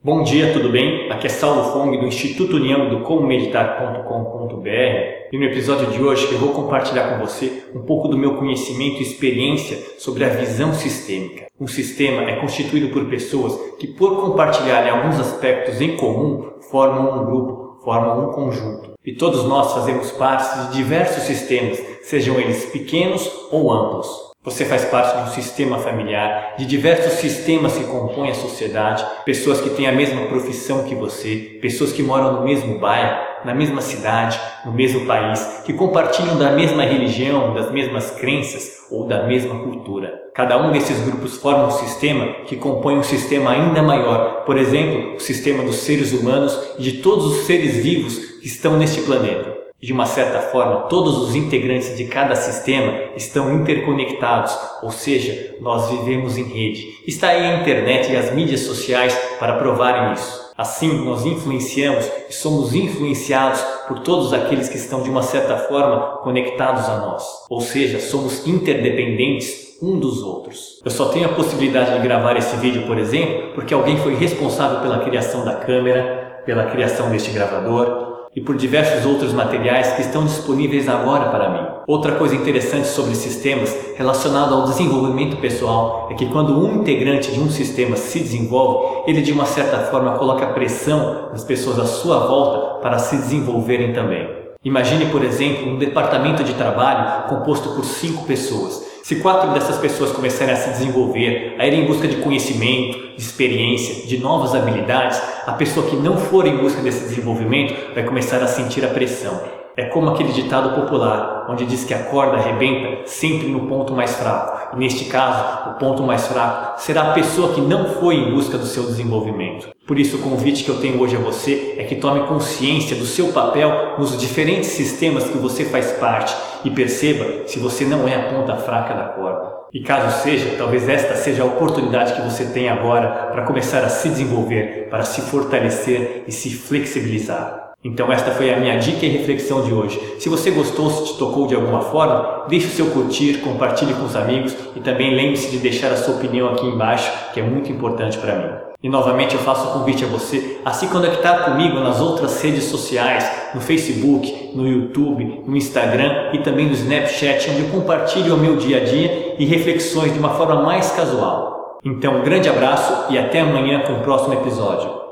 Bom dia, tudo bem? Aqui é Saulo Fong do Instituto União do comomeditar.com.br e no episódio de hoje eu vou compartilhar com você um pouco do meu conhecimento e experiência sobre a visão sistêmica. Um sistema é constituído por pessoas que, por compartilharem alguns aspectos em comum, formam um grupo, formam um conjunto. E todos nós fazemos parte de diversos sistemas, sejam eles pequenos ou amplos. Você faz parte de um sistema familiar, de diversos sistemas que compõem a sociedade, pessoas que têm a mesma profissão que você, pessoas que moram no mesmo bairro, na mesma cidade, no mesmo país, que compartilham da mesma religião, das mesmas crenças ou da mesma cultura. Cada um desses grupos forma um sistema que compõe um sistema ainda maior, por exemplo, o sistema dos seres humanos e de todos os seres vivos que estão neste planeta. De uma certa forma, todos os integrantes de cada sistema estão interconectados, ou seja, nós vivemos em rede. Está aí a internet e as mídias sociais para provarem isso. Assim, nós influenciamos e somos influenciados por todos aqueles que estão de uma certa forma conectados a nós. Ou seja, somos interdependentes um dos outros. Eu só tenho a possibilidade de gravar esse vídeo, por exemplo, porque alguém foi responsável pela criação da câmera, pela criação deste gravador, e por diversos outros materiais que estão disponíveis agora para mim. Outra coisa interessante sobre sistemas relacionado ao desenvolvimento pessoal é que quando um integrante de um sistema se desenvolve, ele de uma certa forma coloca pressão nas pessoas à sua volta para se desenvolverem também. Imagine, por exemplo, um departamento de trabalho composto por cinco pessoas. Se quatro dessas pessoas começarem a se desenvolver, a ir em busca de conhecimento, de experiência, de novas habilidades, a pessoa que não for em busca desse desenvolvimento vai começar a sentir a pressão. É como aquele ditado popular, onde diz que a corda arrebenta sempre no ponto mais fraco. E neste caso, o ponto mais fraco será a pessoa que não foi em busca do seu desenvolvimento. Por isso, o convite que eu tenho hoje a você é que tome consciência do seu papel nos diferentes sistemas que você faz parte e perceba se você não é a ponta fraca da corda. E caso seja, talvez esta seja a oportunidade que você tem agora para começar a se desenvolver, para se fortalecer e se flexibilizar. Então esta foi a minha dica e reflexão de hoje. Se você gostou, se te tocou de alguma forma, deixe o seu curtir, compartilhe com os amigos e também lembre-se de deixar a sua opinião aqui embaixo, que é muito importante para mim. E novamente eu faço o convite a você a se conectar comigo nas outras redes sociais, no Facebook, no YouTube, no Instagram e também no Snapchat, onde eu compartilho o meu dia a dia e reflexões de uma forma mais casual. Então, um grande abraço e até amanhã com o próximo episódio.